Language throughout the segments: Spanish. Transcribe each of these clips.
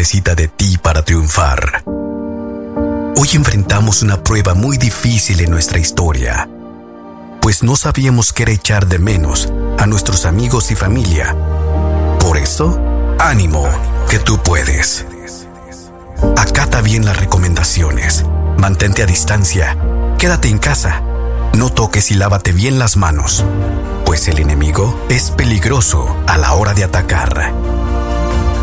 Necesita de ti para triunfar. Hoy enfrentamos una prueba muy difícil en nuestra historia, pues no sabíamos qué era echar de menos a nuestros amigos y familia. Por eso, ánimo, que tú puedes. Acata bien las recomendaciones, mantente a distancia, quédate en casa, no toques y lávate bien las manos, pues el enemigo es peligroso a la hora de atacar.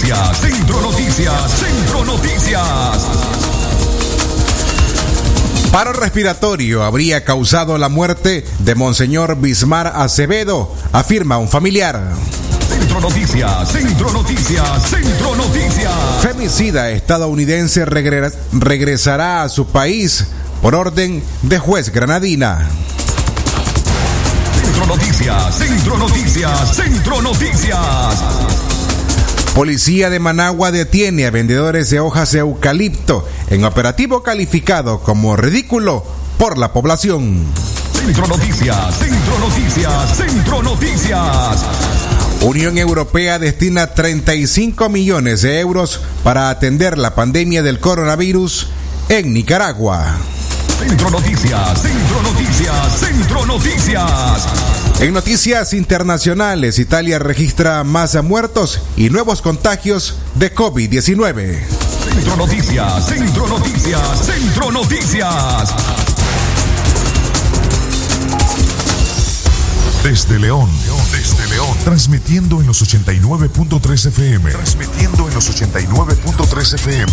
Noticias, Centro Noticias, Centro Noticias. Paro respiratorio habría causado la muerte de Monseñor Bismar Acevedo, afirma un familiar. Centro Noticias, Centro Noticias, Centro Noticias. Femicida estadounidense regre- regresará a su país por orden de juez granadina. Centro Noticias, Centro Noticias, Centro Noticias. Policía de Managua detiene a vendedores de hojas de eucalipto en operativo calificado como ridículo por la población. Centro Noticias, Centro Noticias, Centro Noticias. Unión Europea destina 35 millones de euros para atender la pandemia del coronavirus en Nicaragua. Centro Noticias, Centro Noticias, Centro Noticias. En noticias internacionales, Italia registra más muertos y nuevos contagios de COVID-19. Centro Noticias, Centro Noticias, Centro Noticias. Desde León, desde León, transmitiendo en los 89.3 FM. Transmitiendo en los 89.3 FM.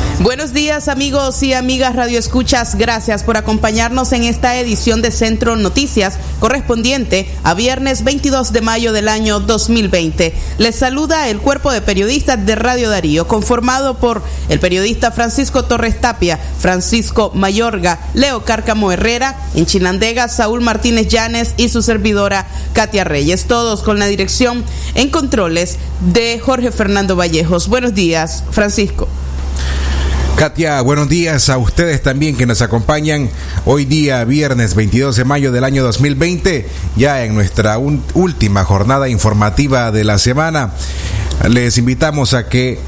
Buenos días amigos y amigas Radio Escuchas, gracias por acompañarnos en esta edición de Centro Noticias correspondiente a viernes 22 de mayo del año 2020. Les saluda el cuerpo de periodistas de Radio Darío, conformado por el periodista Francisco Torres Tapia, Francisco Mayorga, Leo Cárcamo Herrera, en Chinandega, Saúl Martínez Llanes y su servidora Katia Reyes, todos con la dirección en controles de Jorge Fernando Vallejos. Buenos días, Francisco. Katia, buenos días a ustedes también que nos acompañan hoy día viernes 22 de mayo del año 2020, ya en nuestra última jornada informativa de la semana. Les invitamos a que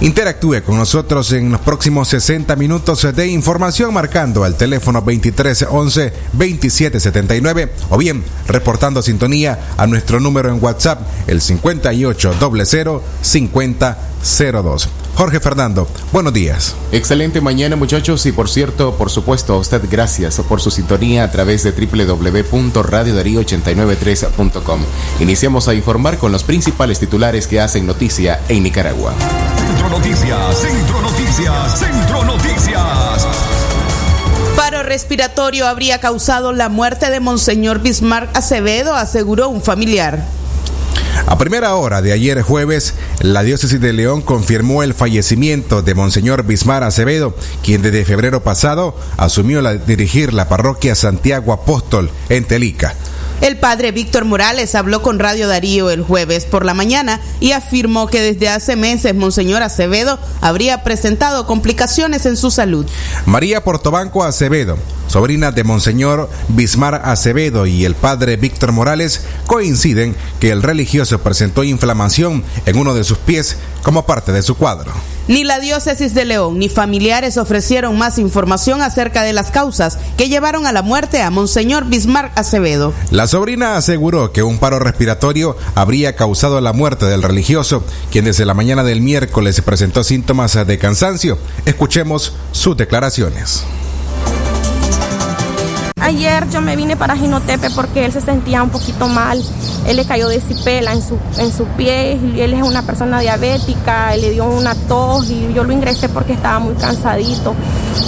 interactúe con nosotros en los próximos 60 minutos de información marcando al teléfono 2311 2779 o bien reportando sintonía a nuestro número en WhatsApp el 5800 5002. Jorge Fernando, buenos días. Excelente mañana muchachos y por cierto, por supuesto a usted gracias por su sintonía a través de www.radiodarío893.com. Iniciamos a informar con los principales titulares que hacen noticia en Nicaragua. Centro Noticias, Centro Noticias, Centro Noticias. Paro respiratorio habría causado la muerte de Monseñor Bismarck Acevedo, aseguró un familiar. A primera hora de ayer jueves, la diócesis de León confirmó el fallecimiento de Monseñor Bismar Acevedo, quien desde febrero pasado asumió la, dirigir la parroquia Santiago Apóstol en Telica. El padre Víctor Morales habló con Radio Darío el jueves por la mañana y afirmó que desde hace meses Monseñor Acevedo habría presentado complicaciones en su salud. María Portobanco Acevedo, sobrina de Monseñor Bismar Acevedo y el padre Víctor Morales, coinciden que el religioso presentó inflamación en uno de sus pies como parte de su cuadro. Ni la diócesis de León ni familiares ofrecieron más información acerca de las causas que llevaron a la muerte a Monseñor Bismarck Acevedo. La sobrina aseguró que un paro respiratorio habría causado la muerte del religioso, quien desde la mañana del miércoles presentó síntomas de cansancio. Escuchemos sus declaraciones. Ayer yo me vine para Ginotepe porque él se sentía un poquito mal. Él le cayó de cipela en su, en su pie él es una persona diabética, le dio una tos y yo lo ingresé porque estaba muy cansadito.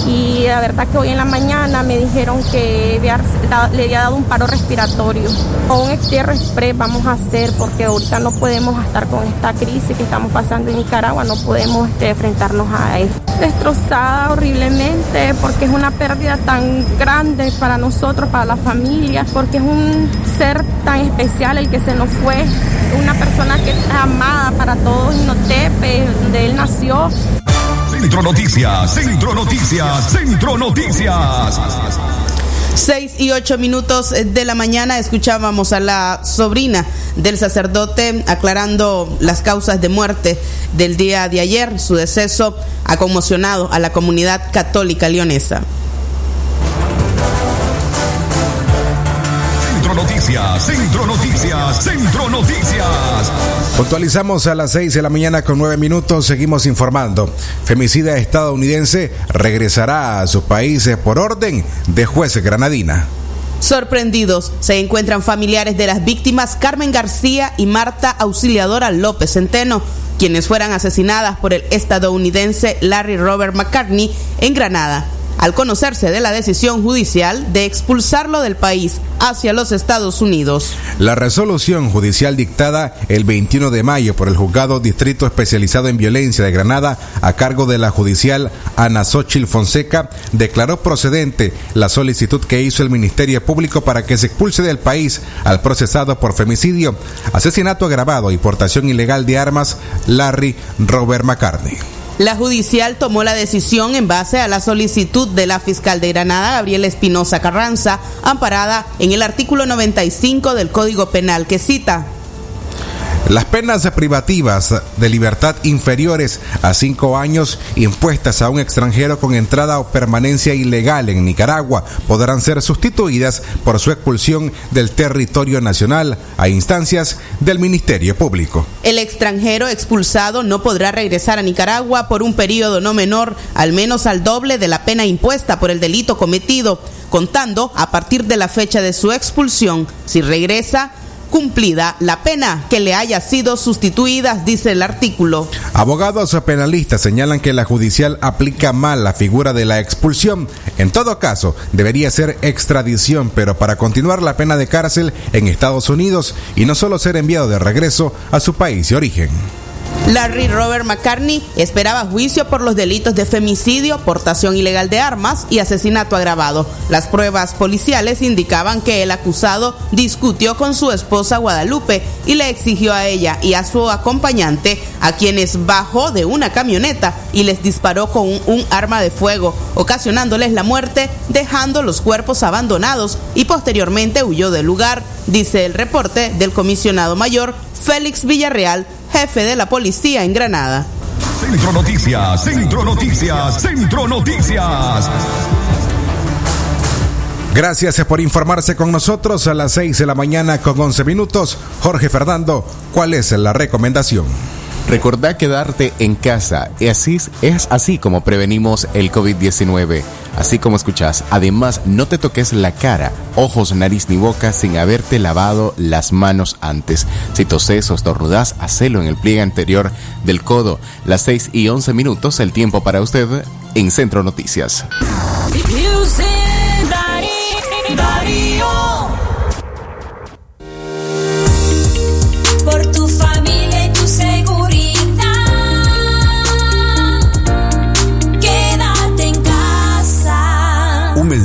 Y la verdad que hoy en la mañana me dijeron que le había dado un paro respiratorio. O un extierro express vamos a hacer porque ahorita no podemos estar con esta crisis que estamos pasando en Nicaragua, no podemos este, enfrentarnos a él. Destrozada horriblemente porque es una pérdida tan grande para nosotros, para la familia, porque es un ser tan especial que se nos fue, una persona que es amada para todos Inotepe, donde él nació. Centro Noticias, Centro Noticias, Centro Noticias. Seis y ocho minutos de la mañana escuchábamos a la sobrina del sacerdote aclarando las causas de muerte del día de ayer. Su deceso ha conmocionado a la comunidad católica leonesa. Noticias, Centro Noticias, Centro Noticias. Puntualizamos a las 6 de la mañana con 9 minutos, seguimos informando. Femicida estadounidense regresará a sus países por orden de juez granadina. Sorprendidos se encuentran familiares de las víctimas Carmen García y Marta Auxiliadora López Centeno, quienes fueran asesinadas por el estadounidense Larry Robert McCartney en Granada al conocerse de la decisión judicial de expulsarlo del país hacia los Estados Unidos. La resolución judicial dictada el 21 de mayo por el Juzgado Distrito Especializado en Violencia de Granada a cargo de la judicial Ana Xochil Fonseca declaró procedente la solicitud que hizo el Ministerio Público para que se expulse del país al procesado por femicidio, asesinato agravado y portación ilegal de armas Larry Robert McCartney. La judicial tomó la decisión en base a la solicitud de la fiscal de Granada, Gabriela Espinosa Carranza, amparada en el artículo 95 del Código Penal que cita las penas privativas de libertad inferiores a cinco años impuestas a un extranjero con entrada o permanencia ilegal en Nicaragua podrán ser sustituidas por su expulsión del territorio nacional a instancias del Ministerio Público. El extranjero expulsado no podrá regresar a Nicaragua por un periodo no menor al menos al doble de la pena impuesta por el delito cometido, contando a partir de la fecha de su expulsión. Si regresa, cumplida la pena que le haya sido sustituida, dice el artículo. Abogados penalistas señalan que la judicial aplica mal la figura de la expulsión. En todo caso, debería ser extradición, pero para continuar la pena de cárcel en Estados Unidos y no solo ser enviado de regreso a su país de origen. Larry Robert McCartney esperaba juicio por los delitos de femicidio, portación ilegal de armas y asesinato agravado. Las pruebas policiales indicaban que el acusado discutió con su esposa Guadalupe y le exigió a ella y a su acompañante, a quienes bajó de una camioneta y les disparó con un, arma de fuego, ocasionándoles la muerte, dejando los cuerpos abandonados y posteriormente huyó del lugar, dice el reporte del comisionado mayor Félix Villarreal jefe de la policía en Granada. Centro Noticias, Centro Noticias, Centro Noticias. Gracias por informarse con nosotros a las 6 de la mañana con 11 minutos. Jorge Fernando, ¿cuál es la recomendación? Recordá quedarte en casa. Y así es así como prevenimos el COVID-19. Así como escuchás. Además, no te toques la cara, ojos, nariz ni boca sin haberte lavado las manos antes. Si toses o estornudás, hacelo en el pliegue anterior del codo. Las 6 y 11 minutos, el tiempo para usted en Centro Noticias.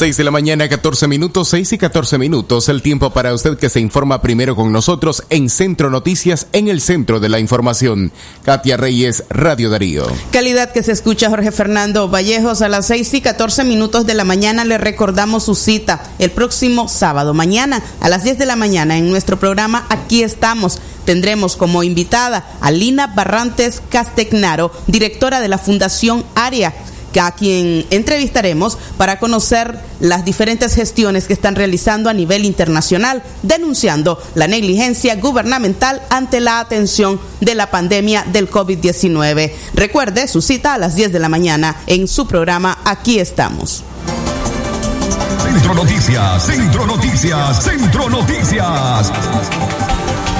6 de la mañana, 14 minutos, 6 y 14 minutos, el tiempo para usted que se informa primero con nosotros en Centro Noticias, en el centro de la información. Katia Reyes, Radio Darío. Calidad que se escucha Jorge Fernando Vallejos a las 6 y 14 minutos de la mañana. Le recordamos su cita el próximo sábado, mañana a las 10 de la mañana en nuestro programa Aquí estamos. Tendremos como invitada a Lina Barrantes Castegnaro, directora de la Fundación ARIA a quien entrevistaremos para conocer las diferentes gestiones que están realizando a nivel internacional, denunciando la negligencia gubernamental ante la atención de la pandemia del COVID-19. Recuerde su cita a las 10 de la mañana en su programa Aquí estamos. Centro Noticias, Centro Noticias, Centro Noticias.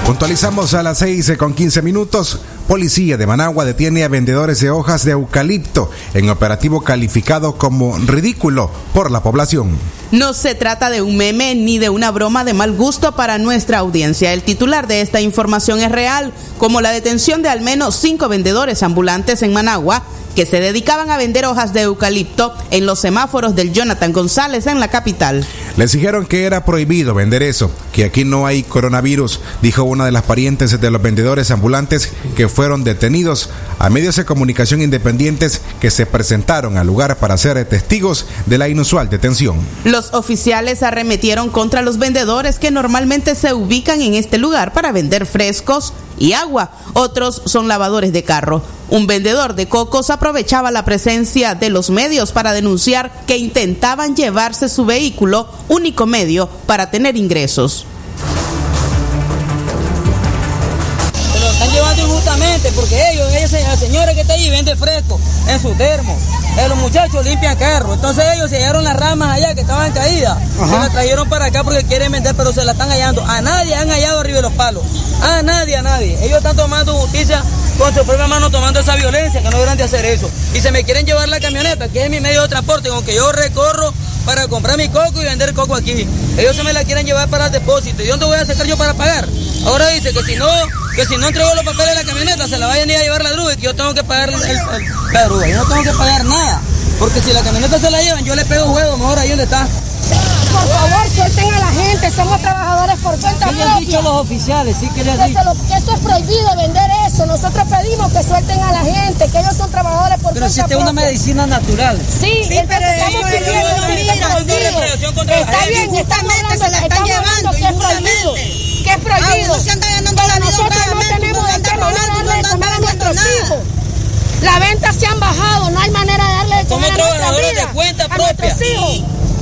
Puntualizamos a las 6 con 15 minutos. Policía de Managua detiene a vendedores de hojas de eucalipto en operativo calificado como ridículo por la población. No se trata de un meme ni de una broma de mal gusto para nuestra audiencia. El titular de esta información es real, como la detención de al menos cinco vendedores ambulantes en Managua que se dedicaban a vender hojas de eucalipto en los semáforos del Jonathan González en la capital. Les dijeron que era prohibido vender eso, que aquí no hay coronavirus, dijo una de las parientes de los vendedores ambulantes que fueron detenidos a medios de comunicación independientes que se presentaron al lugar para ser testigos de la inusual detención. Los oficiales arremetieron contra los vendedores que normalmente se ubican en este lugar para vender frescos y agua. Otros son lavadores de carro. Un vendedor de cocos aprovechaba la presencia de los medios para denunciar que intentaban llevarse su vehículo, único medio para tener ingresos. Se lo están llevando injustamente porque ellos, señora que está ahí vende fresco en su termo. Eh, los muchachos limpian carro. Entonces ellos se hallaron las ramas allá que estaban caídas. Se las trajeron para acá porque quieren vender, pero se la están hallando. A nadie han hallado arriba de los palos. A nadie, a nadie. Ellos están tomando justicia con su propia mano, tomando esa violencia, que no deberían de hacer eso. Y se me quieren llevar la camioneta, que es mi medio de transporte, con que yo recorro para comprar mi coco y vender coco aquí. Ellos se me la quieren llevar para el depósito. ¿Y dónde voy a sacar yo para pagar? Ahora dice que si no, que si no entrego los papeles de la camioneta, se la vayan a ir a llevar la grúa y que yo tengo que pagar el- la grúa. Yo no tengo que pagar nada. Porque si la camioneta se la llevan, yo le pego juego, mejor ahí donde está. Por favor, suelten a la gente, somos trabajadores por cuenta ¿Qué le han dicho propia. los oficiales? Sí, que le han Que, dicho. esto es prohibido vender eso. eso. Nosotros pedimos que suelten a la gente, que ellos son trabajadores por Pero si cuenta esta es una propia. medicina natural. Sí, Sí, pero estamos pidiendo prohibido. Está bien, hablando, se la están llevando, que es prohibido. Que es prohibido. Ah, uno se ganando la Pero vida nosotros no tenemos de qué manera darle de comer a nuestros hijos. Las ventas se han bajado, no hay manera de darle de Somos comer a nuestra trabajadores vida, de cuenta a propia.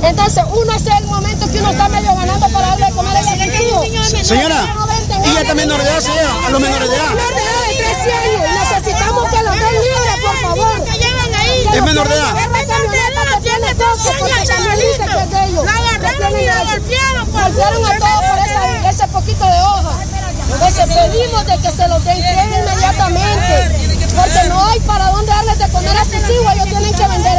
Entonces, uno es el momento que uno está medio ganando para darle de comer a los hijos. Señora, y ya está menor de edad, señora, a los menores de edad. Menor de edad de 13 años. Necesitamos que los den libres, por favor. Es menor de edad. La camioneta que tiene todo, porque también dice que es de ellos. Lo agarraron y lo golpearon Golpearon a todos por ese poquito de hoja. Entonces pedimos de que se los entreguen inmediatamente. Porque no hay para dónde darles de comer a sus hijos, ellos tienen que vender.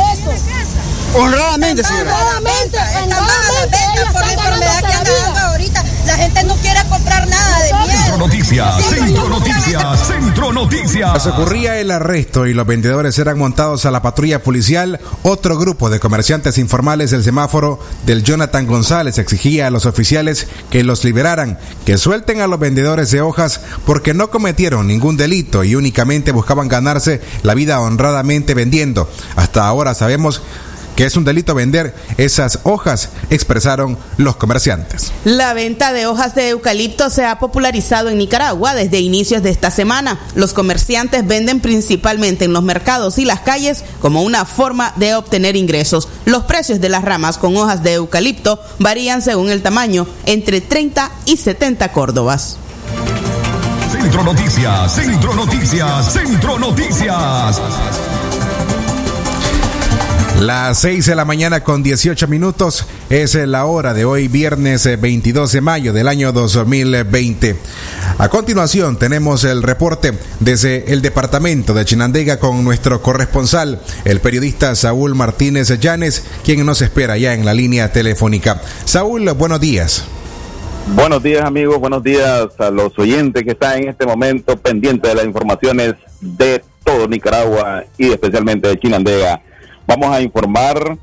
Honradamente, señora. Honradamente, honradamente, ventas ellos por la enfermedad que anda dando ahorita. La gente no quiere comprar nada de Centro miedo. Noticias, Centro Noticias, Centro Noticias. Se ocurría el arresto y los vendedores eran montados a la patrulla policial. Otro grupo de comerciantes informales del semáforo del Jonathan González exigía a los oficiales que los liberaran, que suelten a los vendedores de hojas porque no cometieron ningún delito y únicamente buscaban ganarse la vida honradamente vendiendo. Hasta ahora sabemos que es un delito vender esas hojas, expresaron los comerciantes. La venta de hojas de eucalipto se ha popularizado en Nicaragua desde inicios de esta semana. Los comerciantes venden principalmente en los mercados y las calles como una forma de obtener ingresos. Los precios de las ramas con hojas de eucalipto varían según el tamaño, entre 30 y 70 córdobas. Centro Noticias, Centro Noticias, Centro Noticias. Las 6 de la mañana con 18 minutos es la hora de hoy, viernes eh, 22 de mayo del año 2020. A continuación tenemos el reporte desde el departamento de Chinandega con nuestro corresponsal, el periodista Saúl Martínez Llanes, quien nos espera ya en la línea telefónica. Saúl, buenos días. Buenos días amigos, buenos días a los oyentes que están en este momento pendientes de las informaciones de todo Nicaragua y especialmente de Chinandega. Vamos a informar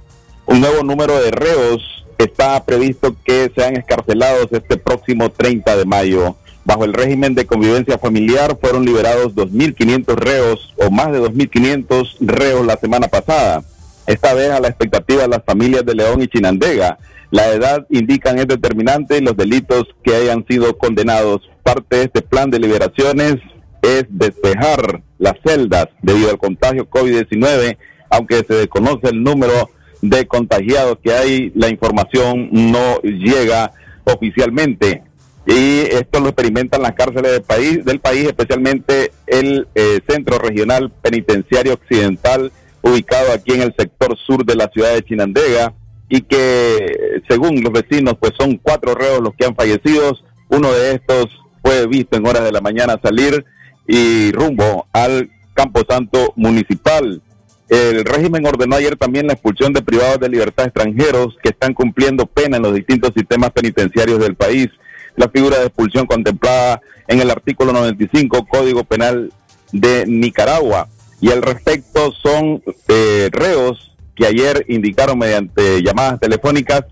un nuevo número de reos. Está previsto que sean escarcelados este próximo 30 de mayo. Bajo el régimen de convivencia familiar fueron liberados 2.500 reos o más de 2.500 reos la semana pasada. Esta vez a la expectativa de las familias de León y Chinandega. La edad indican es determinante los delitos que hayan sido condenados. Parte de este plan de liberaciones es despejar las celdas debido al contagio COVID-19, aunque se desconoce el número de contagiados que hay, la información no llega oficialmente. Y esto lo experimentan las cárceles del país, del país especialmente el eh, Centro Regional Penitenciario Occidental, ubicado aquí en el sector sur de la ciudad de Chinandega, y que según los vecinos, pues son cuatro reos los que han fallecido. Uno de estos fue visto en horas de la mañana salir y rumbo al Camposanto Municipal. El régimen ordenó ayer también la expulsión de privados de libertad extranjeros que están cumpliendo pena en los distintos sistemas penitenciarios del país. La figura de expulsión contemplada en el artículo 95 Código Penal de Nicaragua. Y al respecto son eh, reos que ayer indicaron mediante llamadas telefónicas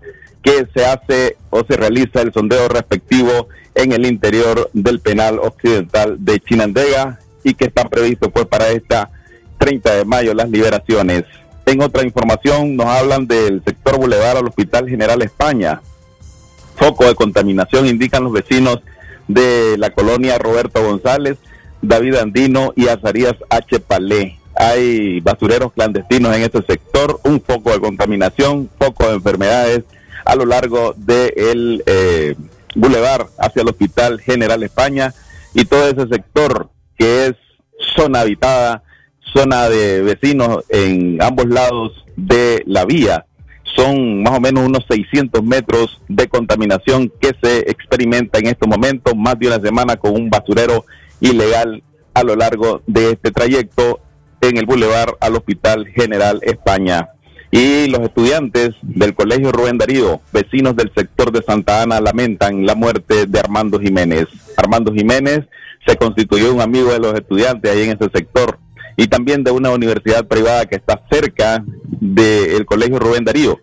que se hace o se realiza el sondeo respectivo en el interior del penal occidental de Chinandega y que están previstos pues para esta 30 de mayo las liberaciones. En otra información nos hablan del sector Boulevard al Hospital General España. Foco de contaminación indican los vecinos de la colonia Roberto González, David Andino y Azarías H. Palé. Hay basureros clandestinos en este sector, un foco de contaminación, foco de enfermedades a lo largo del eh, Boulevard hacia el Hospital General España y todo ese sector que es zona habitada, zona de vecinos en ambos lados de la vía. Son más o menos unos 600 metros de contaminación que se experimenta en estos momentos, más de una semana con un basurero ilegal a lo largo de este trayecto en el Boulevard al Hospital General España. Y los estudiantes del Colegio Rubén Darío, vecinos del sector de Santa Ana, lamentan la muerte de Armando Jiménez. Armando Jiménez se constituyó un amigo de los estudiantes ahí en ese sector y también de una universidad privada que está cerca del Colegio Rubén Darío.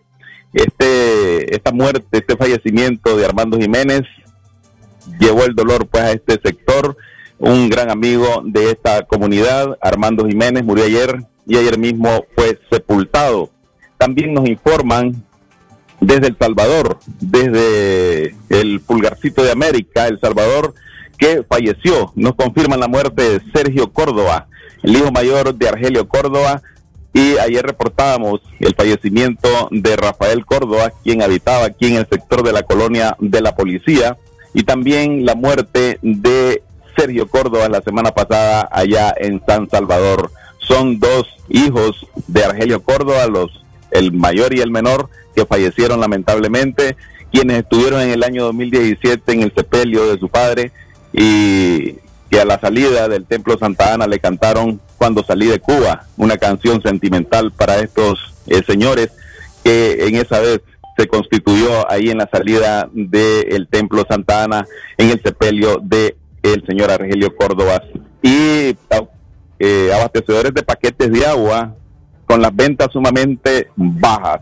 Este, esta muerte, este fallecimiento de Armando Jiménez llevó el dolor pues a este sector un gran amigo de esta comunidad, Armando Jiménez, murió ayer y ayer mismo fue sepultado. También nos informan desde El Salvador, desde el Pulgarcito de América, El Salvador, que falleció. Nos confirman la muerte de Sergio Córdoba, el hijo mayor de Argelio Córdoba. Y ayer reportábamos el fallecimiento de Rafael Córdoba, quien habitaba aquí en el sector de la colonia de la policía. Y también la muerte de Sergio Córdoba la semana pasada allá en San Salvador. Son dos hijos de Argelio Córdoba, los el mayor y el menor, que fallecieron lamentablemente, quienes estuvieron en el año 2017 en el sepelio de su padre y que a la salida del Templo Santa Ana le cantaron Cuando salí de Cuba, una canción sentimental para estos eh, señores que en esa vez se constituyó ahí en la salida del Templo Santa Ana en el sepelio de el señor Argelio Córdoba. Y eh, abastecedores de paquetes de agua con las ventas sumamente bajas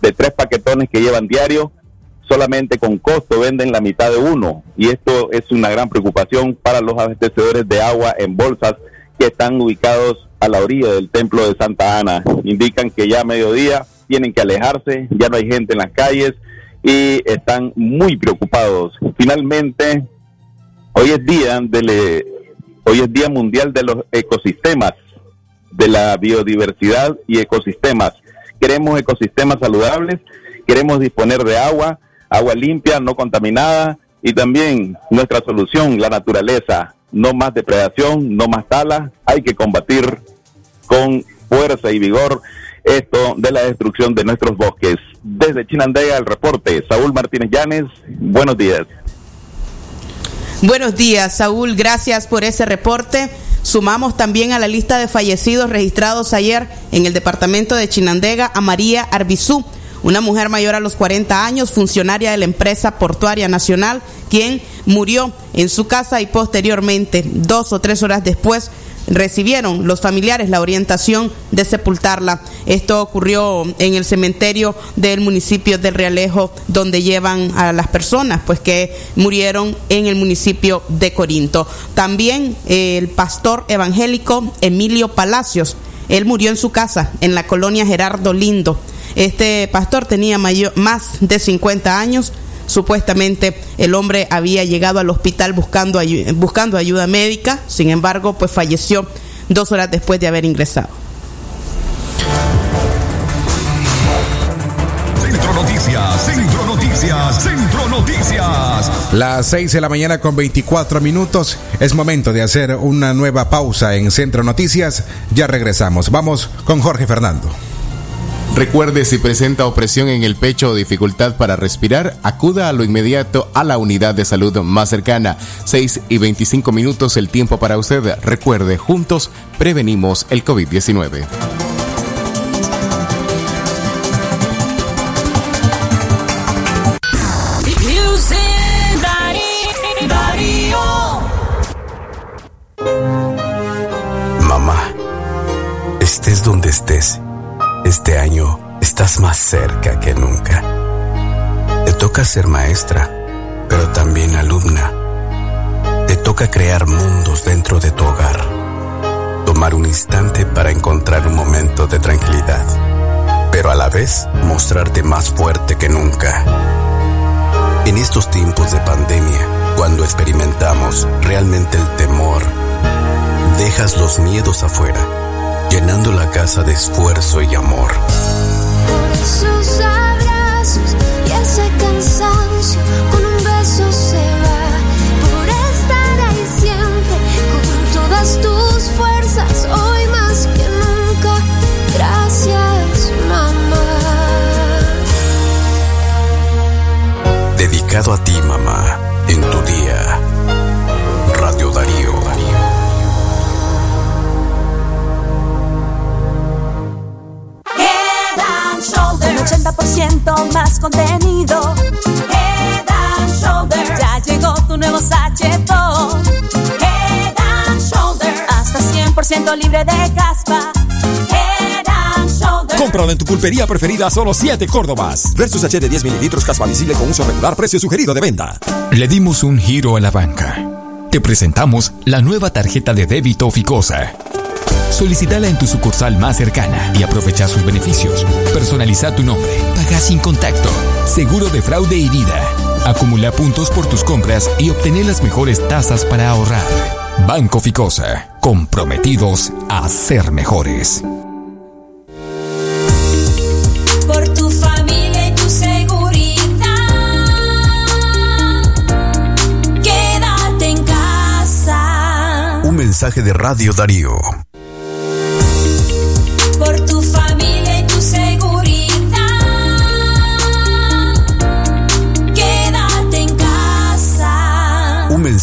de tres paquetones que llevan diario solamente con costo venden la mitad de uno y esto es una gran preocupación para los abastecedores de agua en bolsas que están ubicados a la orilla del templo de Santa Ana. Indican que ya a mediodía tienen que alejarse, ya no hay gente en las calles y están muy preocupados. Finalmente, hoy es día de hoy es día mundial de los ecosistemas, de la biodiversidad y ecosistemas. Queremos ecosistemas saludables, queremos disponer de agua, agua limpia, no contaminada y también nuestra solución, la naturaleza. No más depredación, no más tala, hay que combatir con fuerza y vigor esto de la destrucción de nuestros bosques. Desde Chinandega el reporte, Saúl Martínez Llanes, buenos días. Buenos días, Saúl, gracias por ese reporte. Sumamos también a la lista de fallecidos registrados ayer en el departamento de Chinandega a María Arbizú, una mujer mayor a los 40 años, funcionaria de la empresa portuaria nacional, quien murió en su casa y posteriormente, dos o tres horas después, recibieron los familiares la orientación de sepultarla. Esto ocurrió en el cementerio del municipio del Realejo, donde llevan a las personas pues que murieron en el municipio de Corinto. También eh, el pastor evangélico Emilio Palacios, él murió en su casa, en la colonia Gerardo Lindo. Este pastor tenía mayor, más de 50 años, Supuestamente el hombre había llegado al hospital buscando, ayu buscando ayuda médica, sin embargo, pues falleció dos horas después de haber ingresado. Centro Noticias, Centro Noticias, Centro Noticias. Las 6 de la mañana con 24 minutos. Es momento de hacer una nueva pausa en Centro Noticias. Ya regresamos. Vamos con Jorge Fernando. Recuerde si presenta opresión en el pecho o dificultad para respirar, acuda a lo inmediato a la unidad de salud más cercana. 6 y 25 minutos el tiempo para usted. Recuerde, juntos prevenimos el COVID-19. Mamá, estés donde estés este año estás más cerca que nunca. Te toca ser maestra, pero también alumna. Te toca crear mundos dentro de tu hogar. Tomar un instante para encontrar un momento de tranquilidad, pero a la vez mostrarte más fuerte que nunca. En estos tiempos de pandemia, cuando experimentamos realmente el temor, dejas los miedos afuera llenando la casa de esfuerzo y amor. Por esos abrazos y ese cansancio, con un beso se va. Por estar ahí siempre, con todas tus fuerzas, hoy más que nunca. Gracias, mamá. Dedicado a ti, mamá, 80% más contenido. Head and Shoulders. Ya llegó tu nuevo sachetón. Head and Shoulders. Hasta 100% libre de caspa. Head and Shoulders. Cómpralo en tu pulpería preferida a solo 7 Córdobas. Versus H de 10 mililitros caspa visible con uso regular, precio sugerido de venta. Le dimos un giro a la banca. Te presentamos la nueva tarjeta de débito Ficosa. Solicítala en tu sucursal más cercana y aprovecha sus beneficios. Personaliza tu nombre, paga sin contacto, seguro de fraude y vida. Acumula puntos por tus compras y obtener las mejores tasas para ahorrar. Banco Ficosa, comprometidos a ser mejores. Por tu familia y tu seguridad. Quédate en casa. Un mensaje de Radio Darío.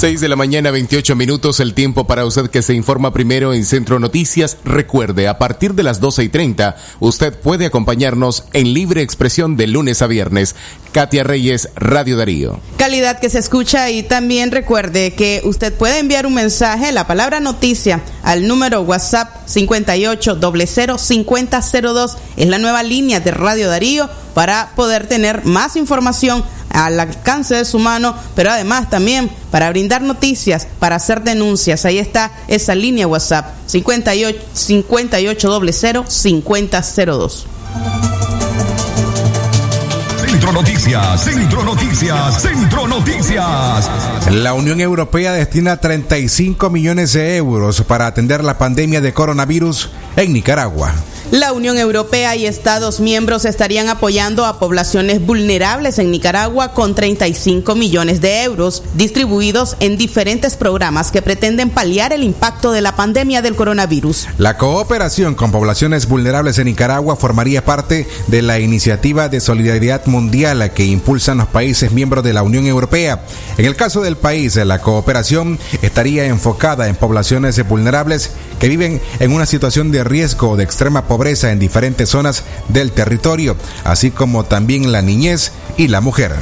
6 de la mañana, 28 minutos, el tiempo para usted que se informa primero en Centro Noticias. Recuerde, a partir de las 12 y 30, usted puede acompañarnos en libre expresión de lunes a viernes. Katia Reyes, Radio Darío. Calidad que se escucha y también recuerde que usted puede enviar un mensaje, la palabra noticia, al número WhatsApp 58005002. Es la nueva línea de Radio Darío para poder tener más información al alcance de su mano, pero además también para brindar noticias, para hacer denuncias. Ahí está esa línea WhatsApp 58 58005002. Centro Noticias, Centro Noticias, Centro Noticias. La Unión Europea destina 35 millones de euros para atender la pandemia de coronavirus en Nicaragua. La Unión Europea y Estados miembros estarían apoyando a poblaciones vulnerables en Nicaragua con 35 millones de euros distribuidos en diferentes programas que pretenden paliar el impacto de la pandemia del coronavirus. La cooperación con poblaciones vulnerables en Nicaragua formaría parte de la iniciativa de solidaridad mundial que impulsan los países miembros de la Unión Europea. En el caso del país, la cooperación estaría enfocada en poblaciones vulnerables que viven en una situación de riesgo o de extrema pobreza en diferentes zonas del territorio, así como también la niñez y la mujer.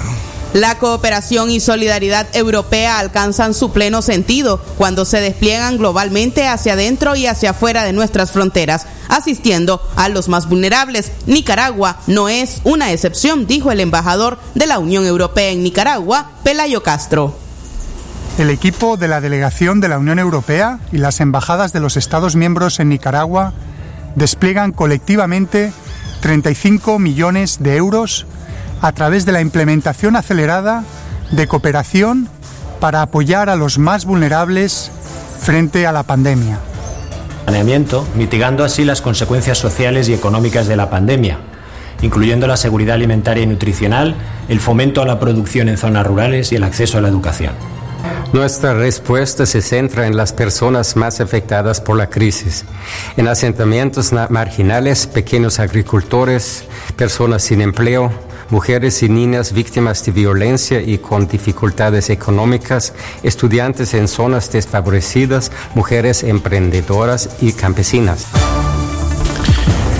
La cooperación y solidaridad europea alcanzan su pleno sentido cuando se despliegan globalmente hacia adentro y hacia afuera de nuestras fronteras, asistiendo a los más vulnerables. Nicaragua no es una excepción, dijo el embajador de la Unión Europea en Nicaragua, Pelayo Castro. El equipo de la delegación de la Unión Europea y las embajadas de los Estados miembros en Nicaragua despliegan colectivamente 35 millones de euros a través de la implementación acelerada de cooperación para apoyar a los más vulnerables frente a la pandemia. saneamiento, mitigando así las consecuencias sociales y económicas de la pandemia, incluyendo la seguridad alimentaria y nutricional, el fomento a la producción en zonas rurales y el acceso a la educación. Nuestra respuesta se centra en las personas más afectadas por la crisis, en asentamientos na- marginales, pequeños agricultores, personas sin empleo, mujeres y niñas víctimas de violencia y con dificultades económicas, estudiantes en zonas desfavorecidas, mujeres emprendedoras y campesinas.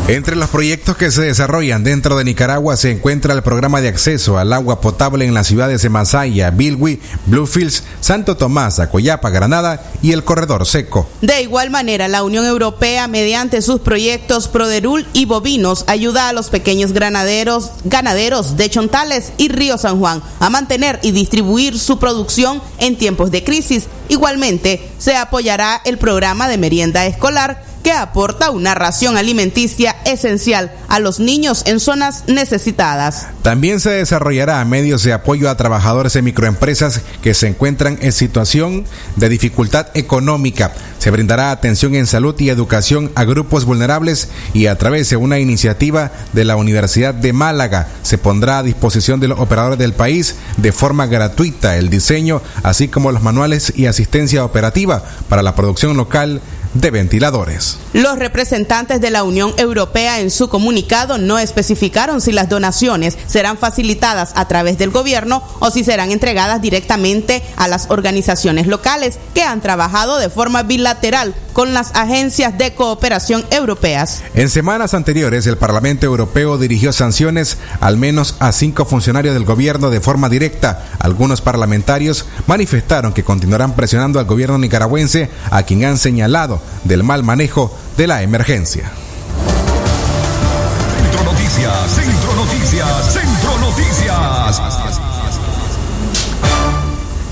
Entre los proyectos que se desarrollan dentro de Nicaragua se encuentra el programa de acceso al agua potable en las ciudades de Masaya, Bilwi, Bluefields, Santo Tomás, Acoyapa, Granada y el Corredor Seco. De igual manera, la Unión Europea, mediante sus proyectos Proderul y Bovinos, ayuda a los pequeños granaderos, ganaderos de Chontales y Río San Juan a mantener y distribuir su producción en tiempos de crisis. Igualmente, se apoyará el programa de merienda escolar que aporta una ración alimenticia esencial a los niños en zonas necesitadas. También se desarrollará medios de apoyo a trabajadores de microempresas que se encuentran en situación de dificultad económica. Se brindará atención en salud y educación a grupos vulnerables y a través de una iniciativa de la Universidad de Málaga se pondrá a disposición de los operadores del país de forma gratuita el diseño, así como los manuales y asistencia operativa para la producción local de ventiladores. Los representantes de la Unión Europea en su comunicado no especificaron si las donaciones serán facilitadas a través del gobierno o si serán entregadas directamente a las organizaciones locales que han trabajado de forma bilateral con las agencias de cooperación europeas. En semanas anteriores, el Parlamento Europeo dirigió sanciones al menos a cinco funcionarios del gobierno de forma directa. Algunos parlamentarios manifestaron que continuarán presionando al gobierno nicaragüense, a quien han señalado del mal manejo de la emergencia. Centro Noticias, Centro Noticias, Centro Noticias.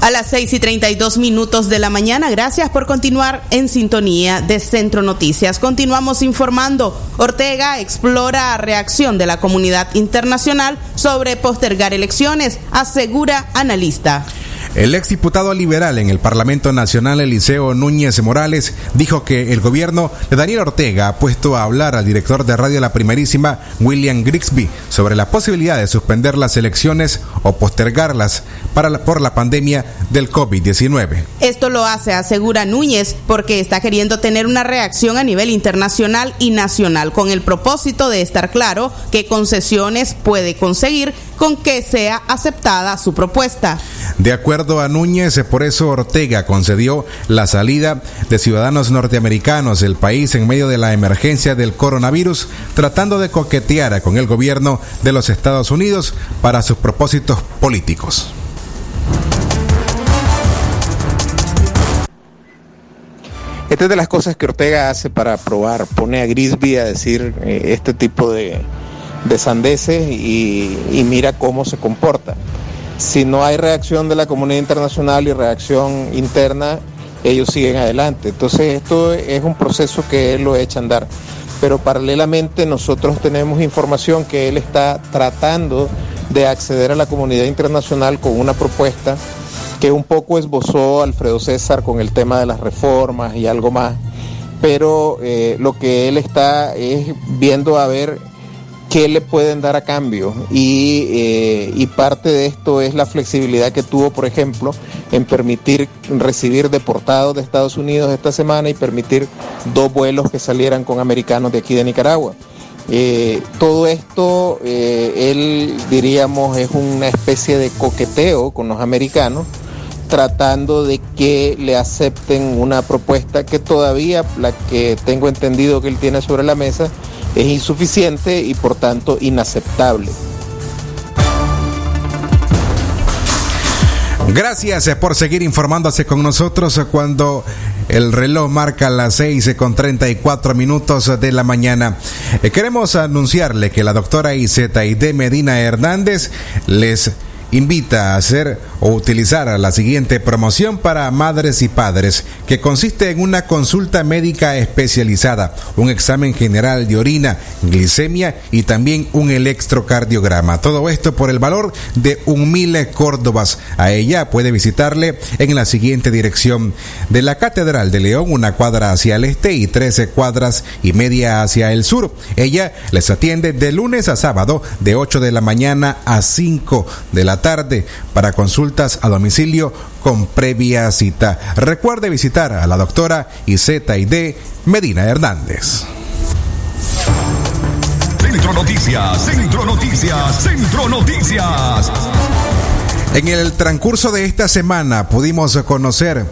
A las 6 y 32 minutos de la mañana, gracias por continuar en sintonía de Centro Noticias. Continuamos informando. Ortega explora reacción de la comunidad internacional sobre postergar elecciones, asegura analista. El exdiputado liberal en el Parlamento Nacional, Eliseo Núñez Morales, dijo que el gobierno de Daniel Ortega ha puesto a hablar al director de radio La Primerísima, William Grigsby, sobre la posibilidad de suspender las elecciones o postergarlas para la- por la pandemia del COVID-19. Esto lo hace, asegura Núñez, porque está queriendo tener una reacción a nivel internacional y nacional, con el propósito de estar claro qué concesiones puede conseguir con que sea aceptada su propuesta. De acuerdo a Núñez, por eso Ortega concedió la salida de ciudadanos norteamericanos del país en medio de la emergencia del coronavirus, tratando de coquetear con el gobierno de los Estados Unidos para sus propósitos políticos. Esta es de las cosas que Ortega hace para probar. Pone a Grisby a decir eh, este tipo de, de sandeces y mira cómo se comporta. Si no hay reacción de la comunidad internacional y reacción interna, ellos siguen adelante. Entonces esto es un proceso que él lo echa a andar. Pero paralelamente nosotros tenemos información que él está tratando de acceder a la comunidad internacional con una propuesta que un poco esbozó Alfredo César con el tema de las reformas y algo más, pero eh, lo que él está es viendo a ver qué le pueden dar a cambio y, eh, y parte de esto es la flexibilidad que tuvo, por ejemplo, en permitir recibir deportados de Estados Unidos esta semana y permitir dos vuelos que salieran con americanos de aquí de Nicaragua. Eh, todo esto, eh, él diríamos, es una especie de coqueteo con los americanos, tratando de que le acepten una propuesta que todavía, la que tengo entendido que él tiene sobre la mesa, es insuficiente y por tanto inaceptable. Gracias eh, por seguir informándose con nosotros cuando el reloj marca las 6 con 34 minutos de la mañana. Eh, Queremos anunciarle que la doctora Izetaide Medina Hernández les invita a hacer o utilizar la siguiente promoción para madres y padres, que consiste en una consulta médica especializada, un examen general de orina, glicemia y también un electrocardiograma. Todo esto por el valor de un mil córdobas. A ella puede visitarle en la siguiente dirección de la Catedral de León, una cuadra hacia el este y 13 cuadras y media hacia el sur. Ella les atiende de lunes a sábado de 8 de la mañana a 5 de la tarde para consultas a domicilio con previa cita. Recuerde visitar a la doctora IZ Medina Hernández. Centro Noticias, Centro Noticias, Centro Noticias. En el transcurso de esta semana pudimos conocer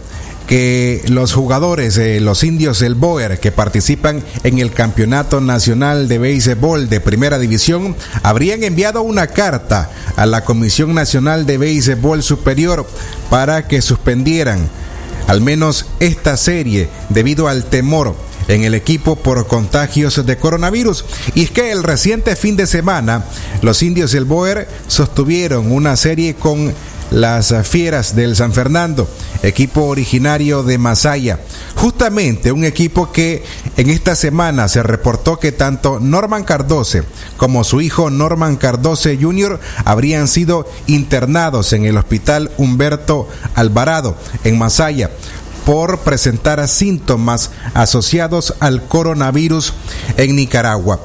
que los jugadores, eh, los indios del Boer, que participan en el Campeonato Nacional de Béisbol de Primera División, habrían enviado una carta a la Comisión Nacional de Béisbol Superior para que suspendieran al menos esta serie debido al temor en el equipo por contagios de coronavirus. Y es que el reciente fin de semana, los indios del Boer sostuvieron una serie con las Fieras del San Fernando, equipo originario de Masaya. Justamente un equipo que en esta semana se reportó que tanto Norman Cardose como su hijo Norman Cardose Jr. habrían sido internados en el hospital Humberto Alvarado en Masaya por presentar síntomas asociados al coronavirus en Nicaragua.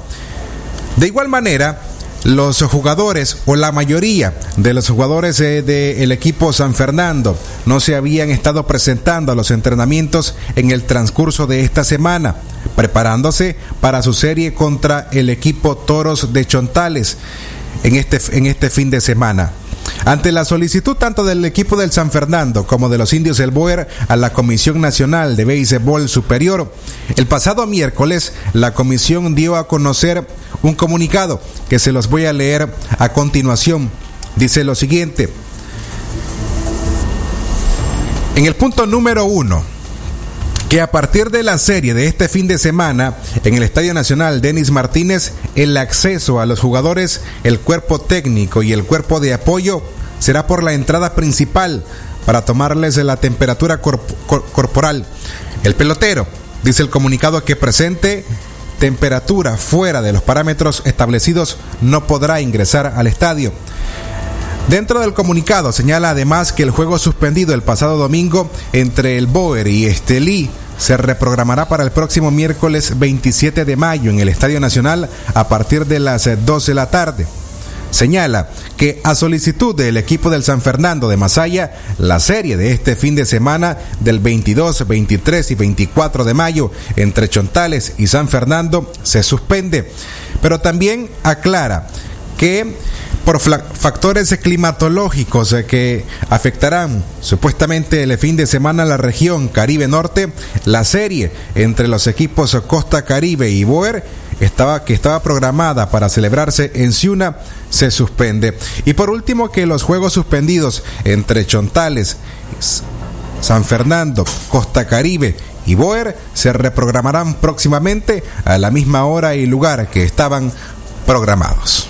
De igual manera, los jugadores o la mayoría de los jugadores eh, del equipo San Fernando no se habían estado presentando a los entrenamientos en el transcurso de esta semana. preparándose para su serie contra el equipo Toros de Chontales en este, en este fin de semana. Ante la solicitud tanto del equipo del San Fernando como de los indios del Boer a la Comisión Nacional de Béisbol Superior, el pasado miércoles la comisión dio a conocer un comunicado que se los voy a leer a continuación. Dice lo siguiente. En el punto número uno, que a partir de la serie de este fin de semana en el Estadio Nacional Denis Martínez, el acceso a los jugadores, el cuerpo técnico y el cuerpo de apoyo será por la entrada principal para tomarles la temperatura corp- cor- corporal. El pelotero, dice el comunicado que presente temperatura fuera de los parámetros establecidos, no podrá ingresar al estadio. Dentro del comunicado señala además que el juego suspendido el pasado domingo entre el Boer y Estelí se reprogramará para el próximo miércoles 27 de mayo en el Estadio Nacional a partir de las eh, 12 de la tarde. Señala que a solicitud del equipo del San Fernando de Masaya, la serie de este fin de semana del 22, 23 y 24 de mayo entre Chontales y San Fernando se suspende. Pero también aclara que por factores climatológicos eh, que afectarán supuestamente el fin de semana la región Caribe Norte, la serie entre los equipos Costa Caribe y Boer estaba, que estaba programada para celebrarse en Ciuna se suspende. Y por último que los juegos suspendidos entre Chontales, San Fernando, Costa Caribe y Boer se reprogramarán próximamente a la misma hora y lugar que estaban programados.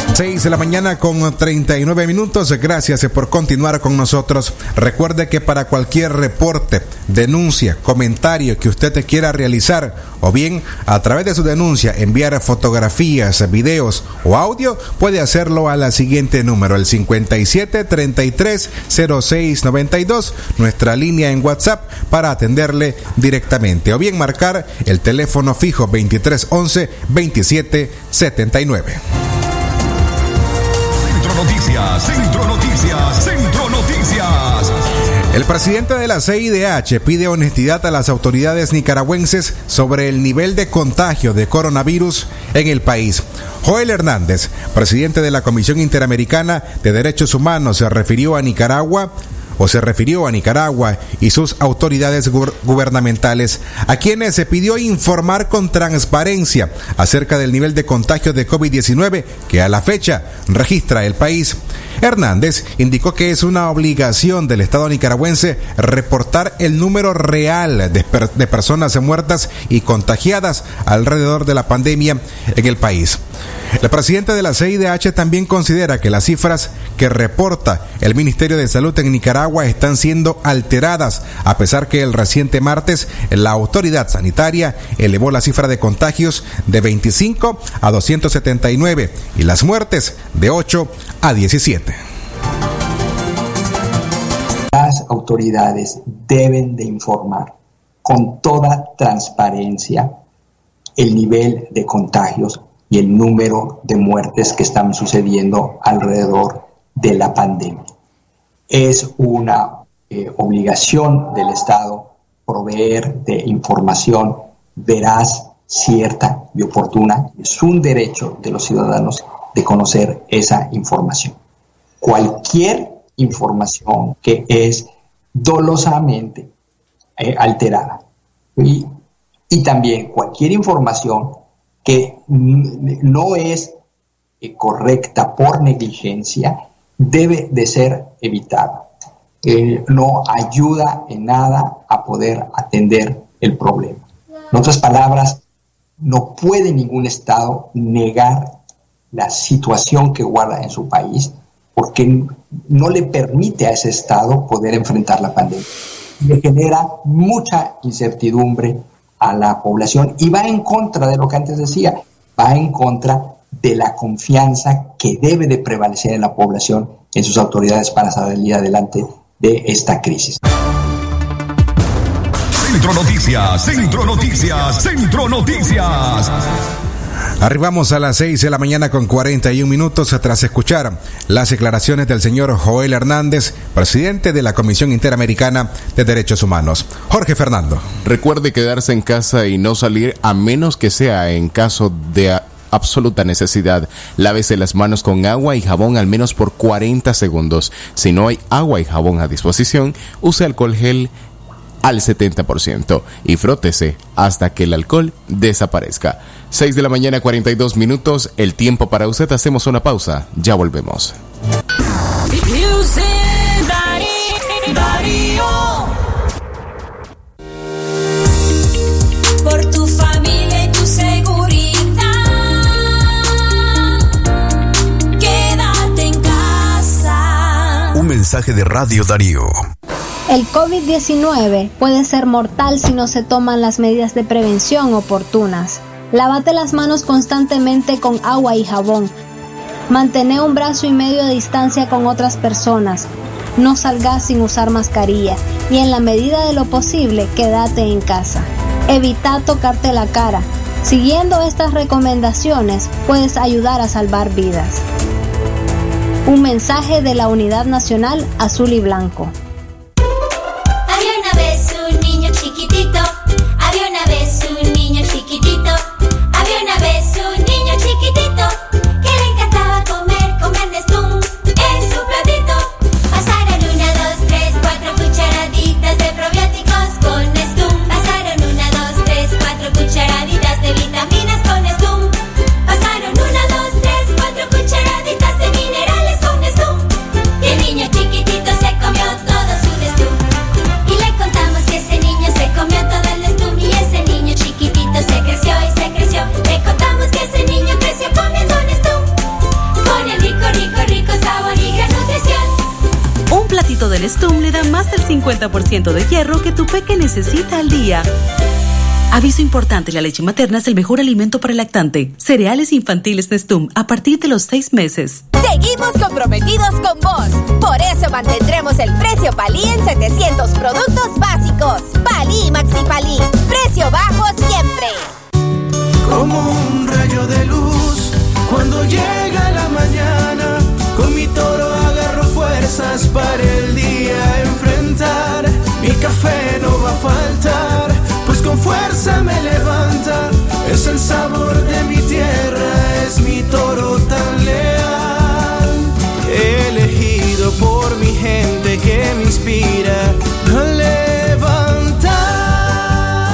6 de la mañana con 39 minutos. Gracias por continuar con nosotros. Recuerde que para cualquier reporte, denuncia, comentario que usted te quiera realizar o bien a través de su denuncia enviar fotografías, videos o audio, puede hacerlo a la siguiente número, el 57 33 06 92, nuestra línea en WhatsApp para atenderle directamente o bien marcar el teléfono fijo 23 11 27 79. Centro Noticias, Centro Noticias, Centro Noticias. El presidente de la CIDH pide honestidad a las autoridades nicaragüenses sobre el nivel de contagio de coronavirus en el país. Joel Hernández, presidente de la Comisión Interamericana de Derechos Humanos, se refirió a Nicaragua o se refirió a Nicaragua y sus autoridades gu- gubernamentales, a quienes se pidió informar con transparencia acerca del nivel de contagio de COVID-19 que a la fecha registra el país. Hernández indicó que es una obligación del Estado nicaragüense reportar el número real de, de personas muertas y contagiadas alrededor de la pandemia en el país. El presidente de la CIDH también considera que las cifras que reporta el Ministerio de Salud en Nicaragua están siendo alteradas, a pesar que el reciente martes la autoridad sanitaria elevó la cifra de contagios de 25 a 279 y las muertes de 8 a 17. Las autoridades deben de informar con toda transparencia el nivel de contagios y el número de muertes que están sucediendo alrededor de la pandemia. Es una eh, obligación del Estado proveer de información veraz, cierta y oportuna. Es un derecho de los ciudadanos de conocer esa información. Cualquier información que es dolosamente eh, alterada y, y también cualquier información que no es eh, correcta por negligencia debe de ser evitada. Eh, no ayuda en nada a poder atender el problema. En otras palabras, no puede ningún Estado negar la situación que guarda en su país porque no le permite a ese Estado poder enfrentar la pandemia. Le genera mucha incertidumbre a la población y va en contra de lo que antes decía, va en contra de la confianza que debe de prevalecer en la población en sus autoridades para salir adelante de esta crisis. Centro Noticias, Centro Noticias, Centro Noticias. Arribamos a las 6 de la mañana con 41 minutos tras escuchar las declaraciones del señor Joel Hernández, presidente de la Comisión Interamericana de Derechos Humanos. Jorge Fernando. Recuerde quedarse en casa y no salir a menos que sea en caso de absoluta necesidad. Lávese las manos con agua y jabón al menos por 40 segundos. Si no hay agua y jabón a disposición, use alcohol gel al 70% y frótese hasta que el alcohol desaparezca. 6 de la mañana 42 minutos, el tiempo para usted. Hacemos una pausa, ya volvemos. Por tu familia y tu seguridad, quédate en casa. Un mensaje de Radio Darío. El COVID-19 puede ser mortal si no se toman las medidas de prevención oportunas. Lávate las manos constantemente con agua y jabón. Mantén un brazo y medio de distancia con otras personas. No salgas sin usar mascarilla y en la medida de lo posible quédate en casa. Evita tocarte la cara. Siguiendo estas recomendaciones puedes ayudar a salvar vidas. Un mensaje de la Unidad Nacional Azul y Blanco. Platito de Nestum le da más del 50% de hierro que tu peque necesita al día. Aviso importante, la leche materna es el mejor alimento para el lactante. Cereales infantiles Nestum a partir de los 6 meses. Seguimos comprometidos con vos. Por eso mantendremos el precio Palí en 700 productos básicos. Palí Maxi Palí. Precio bajo siempre. Como un rayo de luz cuando llega la mañana. Con mi toro fuerzas para el día enfrentar. Mi café no va a faltar, pues con fuerza me levanta. Es el sabor de mi tierra, es mi toro tan leal. Elegido por mi gente que me inspira a levantar.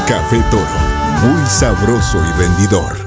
Café Toro, muy sabroso y vendidor.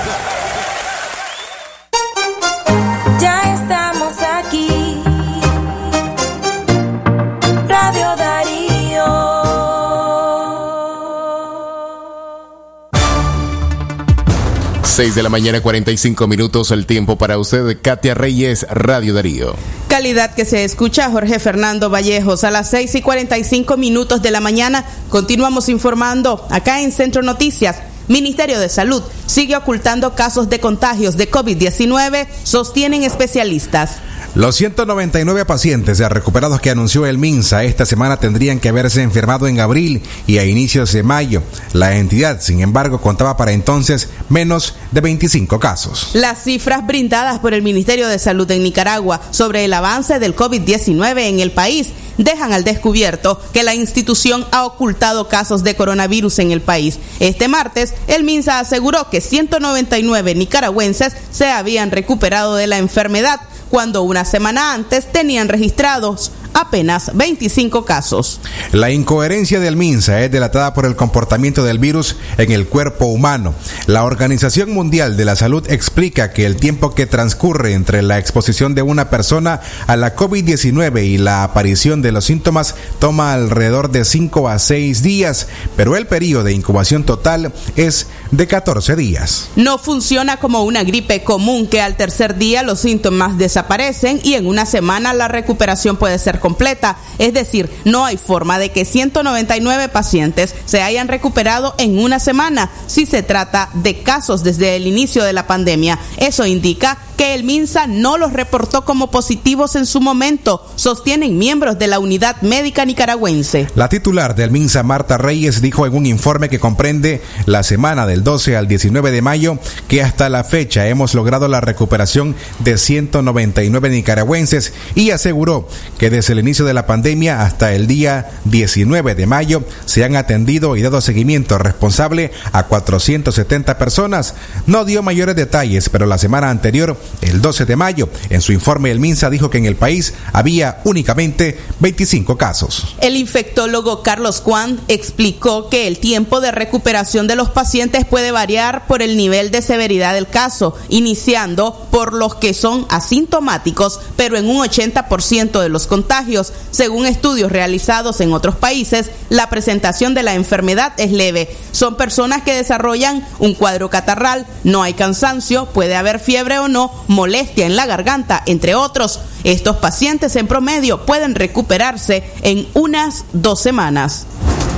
6 de la mañana 45 minutos, el tiempo para usted. Katia Reyes, Radio Darío. Calidad que se escucha Jorge Fernando Vallejos. A las 6 y 45 minutos de la mañana continuamos informando acá en Centro Noticias. Ministerio de Salud sigue ocultando casos de contagios de COVID-19, sostienen especialistas. Los 199 pacientes ya recuperados que anunció el MINSA esta semana tendrían que haberse enfermado en abril y a inicios de mayo. La entidad, sin embargo, contaba para entonces menos de 25 casos. Las cifras brindadas por el Ministerio de Salud en Nicaragua sobre el avance del COVID-19 en el país dejan al descubierto que la institución ha ocultado casos de coronavirus en el país. Este martes, el MINSA aseguró que 199 nicaragüenses se habían recuperado de la enfermedad cuando una semana antes tenían registrados apenas 25 casos. La incoherencia del MINSA es delatada por el comportamiento del virus en el cuerpo humano. La Organización Mundial de la Salud explica que el tiempo que transcurre entre la exposición de una persona a la COVID-19 y la aparición de los síntomas toma alrededor de 5 a 6 días, pero el periodo de incubación total es de 14 días. No funciona como una gripe común que al tercer día los síntomas desaparecen y en una semana la recuperación puede ser completa, es decir, no hay forma de que 199 pacientes se hayan recuperado en una semana si se trata de casos desde el inicio de la pandemia. Eso indica que el MINSA no los reportó como positivos en su momento, sostienen miembros de la unidad médica nicaragüense. La titular del MINSA, Marta Reyes, dijo en un informe que comprende la semana del 12 al 19 de mayo que hasta la fecha hemos logrado la recuperación de 199 nicaragüenses y aseguró que desde el inicio de la pandemia hasta el día 19 de mayo se han atendido y dado seguimiento responsable a 470 personas. No dio mayores detalles, pero la semana anterior el 12 de mayo. En su informe, el MINSA dijo que en el país había únicamente 25 casos. El infectólogo Carlos Juan explicó que el tiempo de recuperación de los pacientes puede variar por el nivel de severidad del caso, iniciando por los que son asintomáticos, pero en un 80% de los contagios. Según estudios realizados en otros países, la presentación de la enfermedad es leve. Son personas que desarrollan un cuadro catarral, no hay cansancio, puede haber fiebre o no, molestia en la garganta, entre otros. Estos pacientes en promedio pueden recuperarse en unas dos semanas.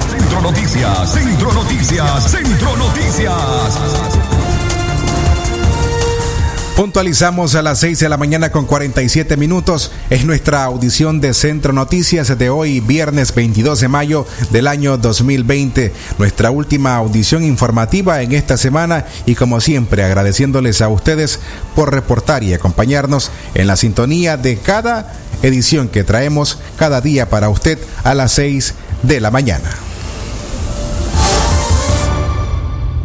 Centro Noticias, Centro Noticias, Centro Noticias. Puntualizamos a las 6 de la mañana con 47 minutos. Es nuestra audición de Centro Noticias de hoy, viernes 22 de mayo del año 2020. Nuestra última audición informativa en esta semana y como siempre agradeciéndoles a ustedes por reportar y acompañarnos en la sintonía de cada edición que traemos cada día para usted a las 6 de la mañana.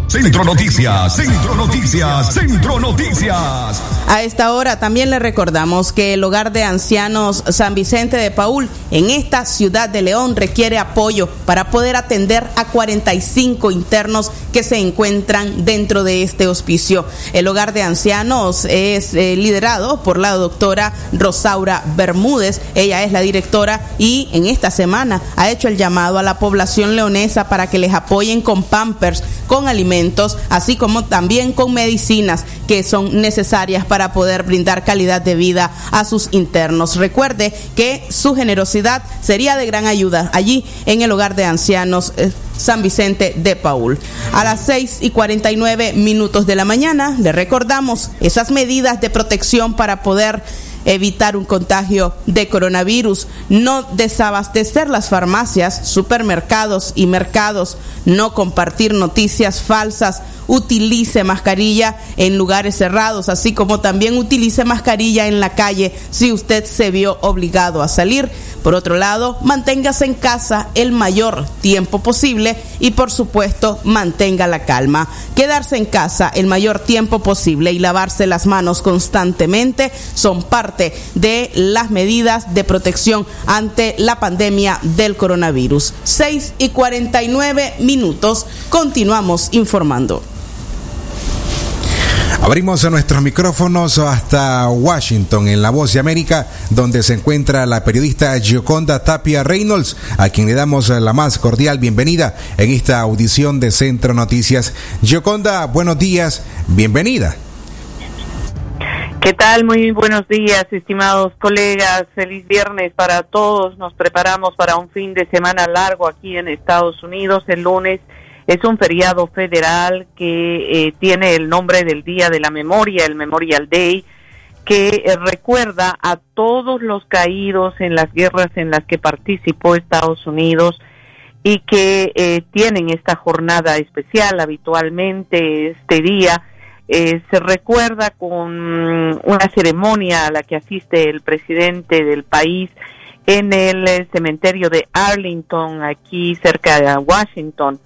Centro Noticias, Centro Noticias, Centro Noticias. A esta hora también le recordamos que el hogar de ancianos San Vicente de Paul en esta ciudad de León requiere apoyo para poder atender a 45 internos que se encuentran dentro de este hospicio. El hogar de ancianos es eh, liderado por la doctora Rosaura Bermúdez. Ella es la directora y en esta semana ha hecho el llamado a la población leonesa para que les apoyen con pampers, con alimentos así como también con medicinas que son necesarias para poder brindar calidad de vida a sus internos. Recuerde que su generosidad sería de gran ayuda allí en el hogar de ancianos. eh, San Vicente de Paul. A las 6 y 49 minutos de la mañana le recordamos esas medidas de protección para poder evitar un contagio de coronavirus, no desabastecer las farmacias, supermercados y mercados, no compartir noticias falsas, utilice mascarilla en lugares cerrados, así como también utilice mascarilla en la calle si usted se vio obligado a salir. Por otro lado, manténgase en casa el mayor tiempo posible y por supuesto mantenga la calma. Quedarse en casa el mayor tiempo posible y lavarse las manos constantemente son parte de las medidas de protección ante la pandemia del coronavirus. 6 y 49 minutos. Continuamos informando. Abrimos nuestros micrófonos hasta Washington, en La Voz de América, donde se encuentra la periodista Gioconda Tapia Reynolds, a quien le damos la más cordial bienvenida en esta audición de Centro Noticias. Gioconda, buenos días, bienvenida. ¿Qué tal? Muy buenos días, estimados colegas. Feliz viernes para todos. Nos preparamos para un fin de semana largo aquí en Estados Unidos. El lunes es un feriado federal que eh, tiene el nombre del Día de la Memoria, el Memorial Day, que eh, recuerda a todos los caídos en las guerras en las que participó Estados Unidos y que eh, tienen esta jornada especial habitualmente este día. Eh, se recuerda con una ceremonia a la que asiste el presidente del país en el eh, cementerio de Arlington, aquí cerca de Washington,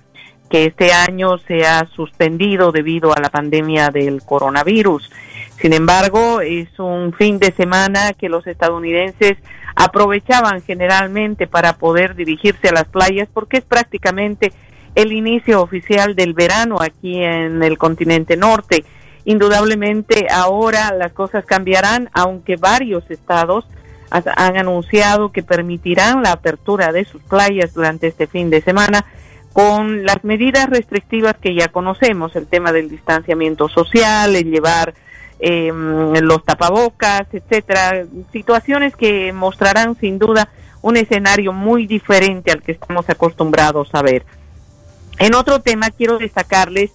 que este año se ha suspendido debido a la pandemia del coronavirus. Sin embargo, es un fin de semana que los estadounidenses aprovechaban generalmente para poder dirigirse a las playas porque es prácticamente el inicio oficial del verano aquí en el continente norte. Indudablemente ahora las cosas cambiarán, aunque varios estados han anunciado que permitirán la apertura de sus playas durante este fin de semana con las medidas restrictivas que ya conocemos, el tema del distanciamiento social, el llevar eh, los tapabocas, etcétera, situaciones que mostrarán sin duda un escenario muy diferente al que estamos acostumbrados a ver. En otro tema quiero destacarles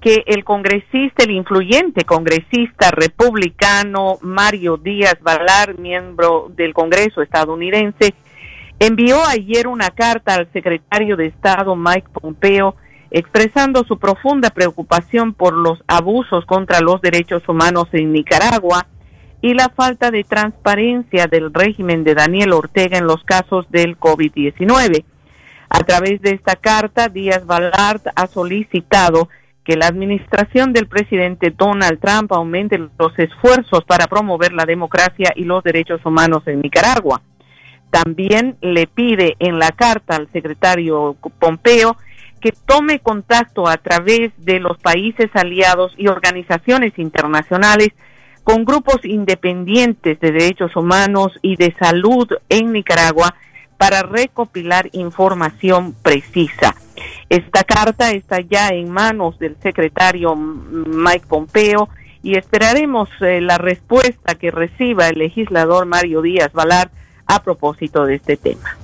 que el congresista, el influyente congresista republicano Mario Díaz Balar, miembro del Congreso estadounidense, envió ayer una carta al secretario de Estado Mike Pompeo expresando su profunda preocupación por los abusos contra los derechos humanos en Nicaragua y la falta de transparencia del régimen de Daniel Ortega en los casos del COVID-19. A través de esta carta, Díaz Balart ha solicitado que la administración del presidente Donald Trump aumente los esfuerzos para promover la democracia y los derechos humanos en Nicaragua. También le pide en la carta al secretario Pompeo que tome contacto a través de los países aliados y organizaciones internacionales con grupos independientes de derechos humanos y de salud en Nicaragua para recopilar información precisa. Esta carta está ya en manos del secretario Mike Pompeo y esperaremos eh, la respuesta que reciba el legislador Mario Díaz Valar a propósito de este tema.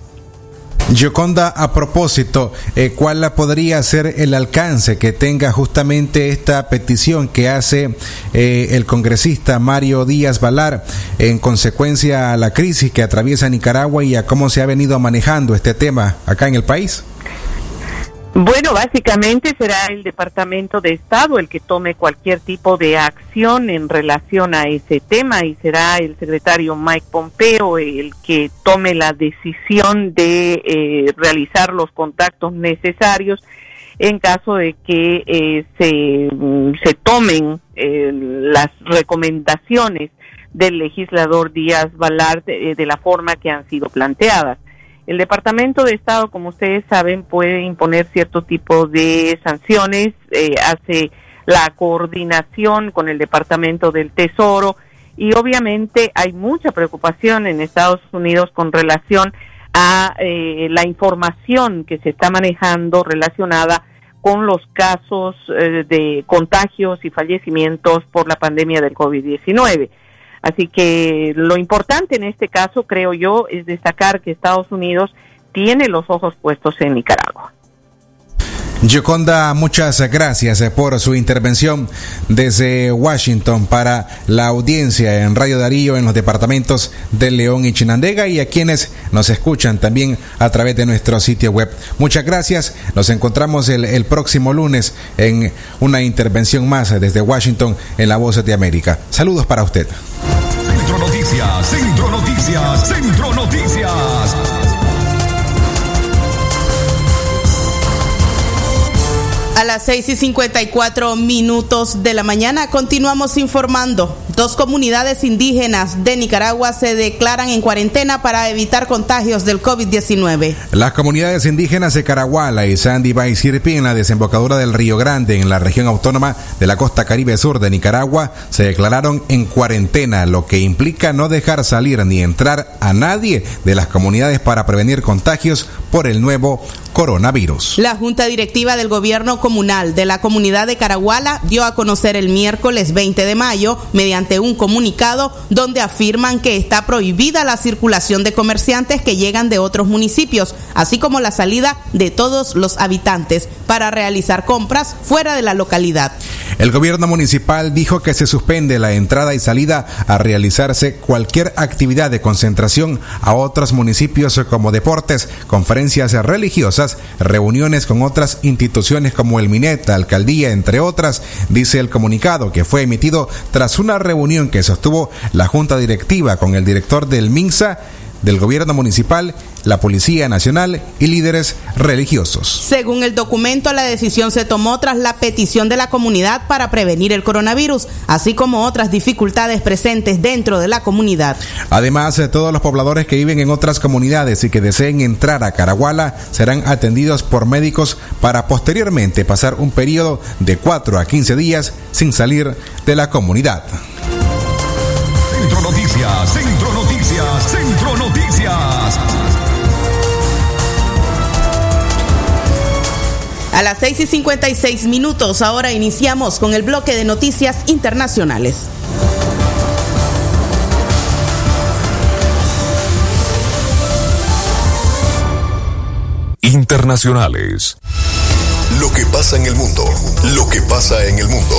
Yoconda, a propósito, eh, ¿cuál podría ser el alcance que tenga justamente esta petición que hace eh, el congresista Mario Díaz Valar en consecuencia a la crisis que atraviesa Nicaragua y a cómo se ha venido manejando este tema acá en el país? Bueno, básicamente será el Departamento de Estado el que tome cualquier tipo de acción en relación a ese tema y será el secretario Mike Pompeo el que tome la decisión de eh, realizar los contactos necesarios en caso de que eh, se, mm, se, tomen eh, las recomendaciones del legislador Díaz Balart de la forma que han sido planteadas. El Departamento de Estado, como ustedes saben, puede imponer cierto tipo de sanciones, eh, hace la coordinación con el Departamento del Tesoro y obviamente hay mucha preocupación en Estados Unidos con relación a eh, la información que se está manejando relacionada con los casos eh, de contagios y fallecimientos por la pandemia del COVID-19. Así que lo importante en este caso, creo yo, es destacar que Estados Unidos tiene los ojos puestos en Nicaragua. Yoconda, muchas gracias por su intervención desde Washington para la audiencia en Radio Darío en los departamentos de León y Chinandega y a quienes nos escuchan también a través de nuestro sitio web. Muchas gracias. Nos encontramos el, el próximo lunes en una intervención más desde Washington en La Voz de América. Saludos para usted. Centro Noticias, Centro Noticias, Centro Noticias. Las 6 y 54 minutos de la mañana continuamos informando. Dos comunidades indígenas de Nicaragua se declaran en cuarentena para evitar contagios del COVID-19. Las comunidades indígenas de Caraguala y Sandy Bay Sirpi en la desembocadura del Río Grande en la región autónoma de la costa caribe sur de Nicaragua se declararon en cuarentena, lo que implica no dejar salir ni entrar a nadie de las comunidades para prevenir contagios por el nuevo coronavirus. La Junta Directiva del Gobierno Comunal de la Comunidad de Caraguala dio a conocer el miércoles 20 de mayo, mediante un comunicado, donde afirman que está prohibida la circulación de comerciantes que llegan de otros municipios, así como la salida de todos los habitantes para realizar compras fuera de la localidad. El gobierno municipal dijo que se suspende la entrada y salida a realizarse cualquier actividad de concentración a otros municipios como deportes, conferencias religiosas, reuniones con otras instituciones como el Mineta, alcaldía, entre otras, dice el comunicado que fue emitido tras una reunión que sostuvo la junta directiva con el director del MINSA del gobierno municipal, la Policía Nacional y líderes religiosos. Según el documento, la decisión se tomó tras la petición de la comunidad para prevenir el coronavirus, así como otras dificultades presentes dentro de la comunidad. Además, eh, todos los pobladores que viven en otras comunidades y que deseen entrar a Caraguala serán atendidos por médicos para posteriormente pasar un periodo de 4 a 15 días sin salir de la comunidad. Centro Noticias, Centro Noticias, Centro A las 6 y 56 minutos, ahora iniciamos con el bloque de noticias internacionales. Internacionales. Lo que pasa en el mundo, lo que pasa en el mundo.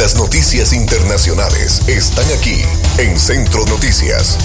Las noticias internacionales están aquí en Centro Noticias.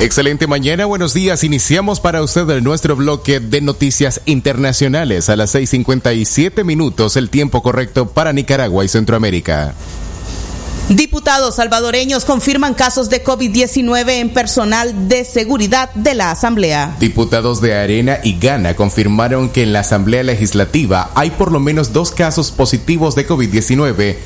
Excelente mañana, buenos días. Iniciamos para usted nuestro bloque de noticias internacionales a las 6:57 minutos, el tiempo correcto para Nicaragua y Centroamérica. Diputados salvadoreños confirman casos de COVID-19 en personal de seguridad de la Asamblea. Diputados de Arena y Gana confirmaron que en la Asamblea Legislativa hay por lo menos dos casos positivos de COVID-19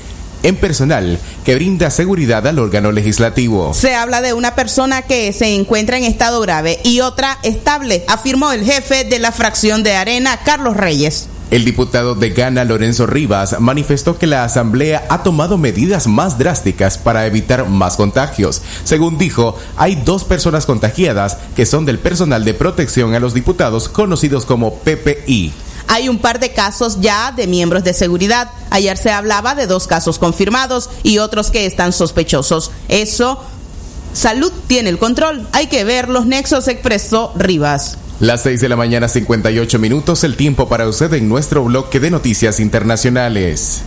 en personal que brinda seguridad al órgano legislativo. Se habla de una persona que se encuentra en estado grave y otra estable, afirmó el jefe de la fracción de Arena, Carlos Reyes. El diputado de Ghana, Lorenzo Rivas, manifestó que la Asamblea ha tomado medidas más drásticas para evitar más contagios. Según dijo, hay dos personas contagiadas que son del personal de protección a los diputados conocidos como PPI. Hay un par de casos ya de miembros de seguridad. Ayer se hablaba de dos casos confirmados y otros que están sospechosos. Eso, salud tiene el control. Hay que ver los nexos, expresó Rivas. Las 6 de la mañana 58 minutos, el tiempo para usted en nuestro bloque de noticias internacionales.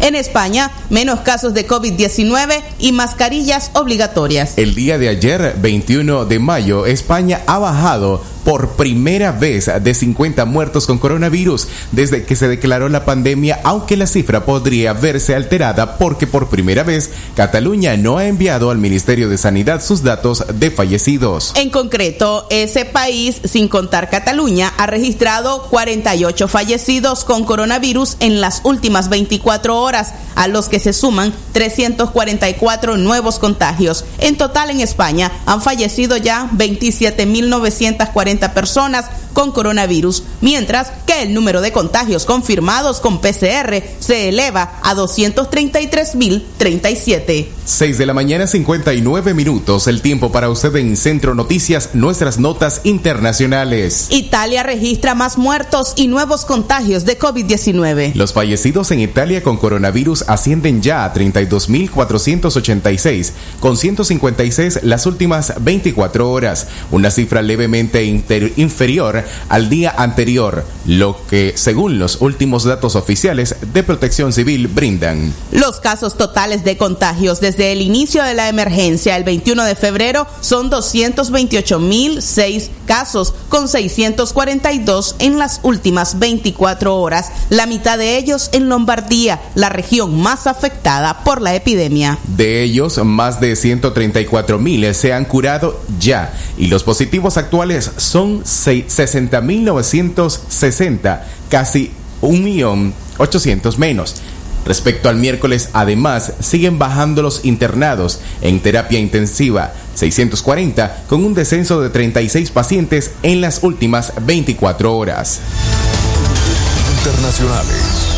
En España, menos casos de COVID-19 y mascarillas obligatorias. El día de ayer, 21 de mayo, España ha bajado por primera vez de 50 muertos con coronavirus desde que se declaró la pandemia, aunque la cifra podría verse alterada porque por primera vez Cataluña no ha enviado al Ministerio de Sanidad sus datos de fallecidos. En concreto, ese país, sin contar Cataluña, ha registrado 48 fallecidos con coronavirus en las últimas 24 horas, a los que se suman 344 nuevos contagios. En total en España han fallecido ya 27.940 personas con coronavirus, mientras que el número de contagios confirmados con PCR se eleva a 233.037. 6 de la mañana 59 minutos, el tiempo para usted en Centro Noticias, nuestras notas internacionales. Italia registra más muertos y nuevos contagios de COVID-19. Los fallecidos en Italia con coronavirus ascienden ya a 32.486, con 156 las últimas 24 horas, una cifra levemente inferior al día anterior, lo que, según los últimos datos oficiales de protección civil, brindan. Los casos totales de contagios desde el inicio de la emergencia el 21 de febrero son 228.006 casos, con 642 en las últimas 24 horas, la mitad de ellos en Lombardía, la región más afectada por la epidemia. De ellos, más de 134 mil se han curado ya y los positivos actuales son se- 60.960, casi 1.800.000 menos. Respecto al miércoles, además, siguen bajando los internados en terapia intensiva, 640, con un descenso de 36 pacientes en las últimas 24 horas. Internacionales.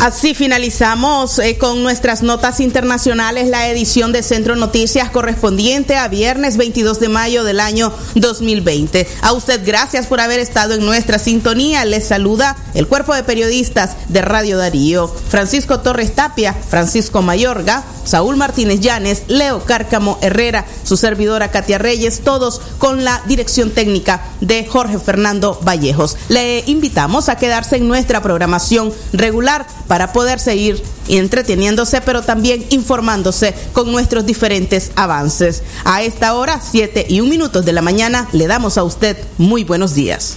Así finalizamos eh, con nuestras notas internacionales la edición de Centro Noticias correspondiente a viernes 22 de mayo del año 2020. A usted gracias por haber estado en nuestra sintonía. Les saluda el cuerpo de periodistas de Radio Darío. Francisco Torres Tapia, Francisco Mayorga, Saúl Martínez Llanes, Leo Cárcamo Herrera, su servidora Katia Reyes, todos con la dirección técnica de Jorge Fernando Vallejos. Le invitamos a quedarse en nuestra programación regular para poder seguir entreteniéndose, pero también informándose con nuestros diferentes avances. A esta hora, 7 y un minutos de la mañana, le damos a usted muy buenos días.